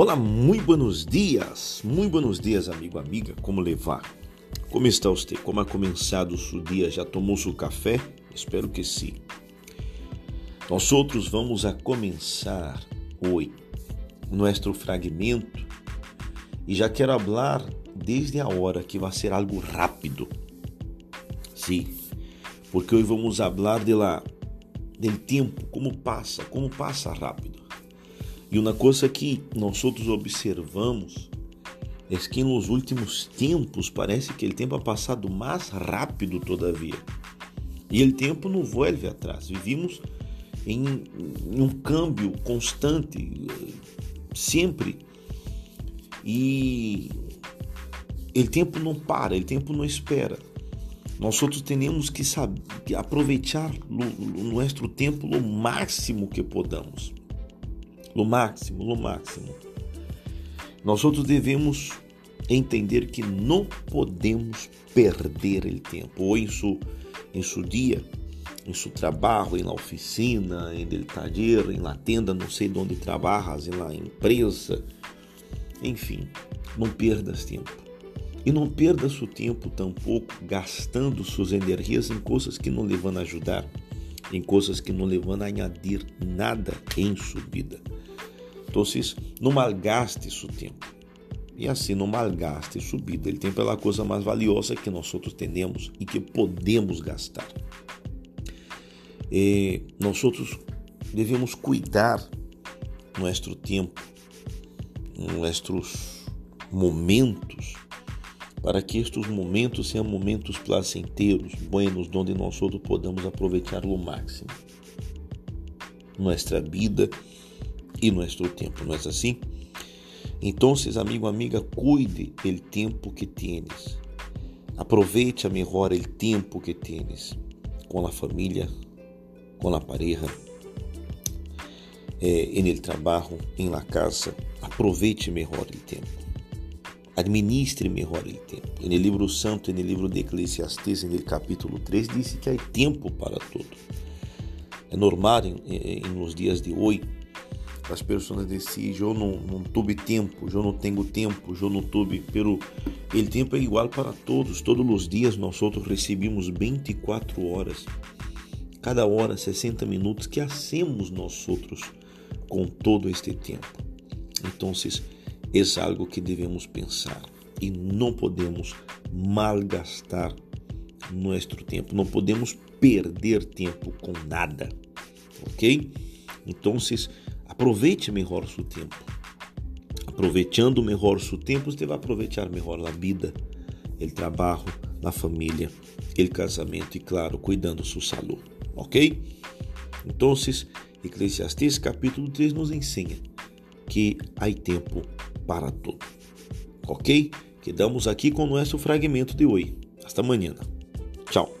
Olá, muito buenos dias, muito buenos dias, amigo, amiga, como levar? Como está você? Como ha começado o seu dia? Já tomou seu café? Espero que sim. Nós outros vamos a começar hoje nosso fragmento e já quero falar desde a hora que vai ser algo rápido. Sim, porque hoje vamos falar de la, del tempo, como passa, como passa rápido. E uma coisa que nós outros observamos é que nos últimos tempos parece que o tempo ha passado mais rápido todavia. E o tempo não volve atrás. Vivimos em, um câmbio constante, sempre. E o tempo não para, o tempo não espera. Nós outros temos que saber aproveitar o nosso tempo o máximo que podamos no máximo, no máximo. Nós outros devemos entender que não podemos perder o tempo, ou em seu, em seu dia, em seu trabalho, em la oficina, em el taller, em la tenda, não sei de onde trabalhas, em la empresa, enfim, não perdas tempo. E não perda seu tempo tampouco gastando suas energias em coisas que não lhe vão ajudar, em coisas que não lhe vão añadir nada em sua vida. Então, não malgaste seu tempo. E assim, não malgaste sua vida. Ele tempo é a coisa mais valiosa que nós outros temos e que podemos gastar. E nós outros devemos cuidar nosso tempo, nossos momentos, para que estes momentos sejam momentos placenteiros, buenos, onde nós outros aproveitar o máximo. Nossa vida e nosso tempo, não é assim? Então, amigo, amiga, cuide do tempo que tienes. Aproveite melhor o tempo que tienes com a família, com a pareja, eh, trabalho, em la casa. Aproveite melhor o tempo. Administre melhor o tempo. No livro santo, no livro de Eclesiastes, no capítulo 3, diz que há tempo para tudo. É normal em, em, nos dias de hoje as pessoas dizem eu não, não tempo, eu não tenho tempo, eu não tive, pero o tempo é igual para todos, todos os dias nós outros recebemos 24 horas, cada hora 60 minutos, que hacemos nós outros com todo este tempo? Então, é algo que devemos pensar. E não podemos malgastar nosso tempo, não podemos perder tempo com nada, ok? Então, Aproveite melhor o seu tempo. Aproveitando melhor o seu tempo, você vai aproveitar melhor a vida, o trabalho, a família, o casamento e, claro, cuidando sua saúde. Ok? Então, Eclesiastes capítulo 3 nos ensina que há tempo para tudo. Ok? Quedamos aqui com o nosso fragmento de hoje. Hasta amanhã. Tchau.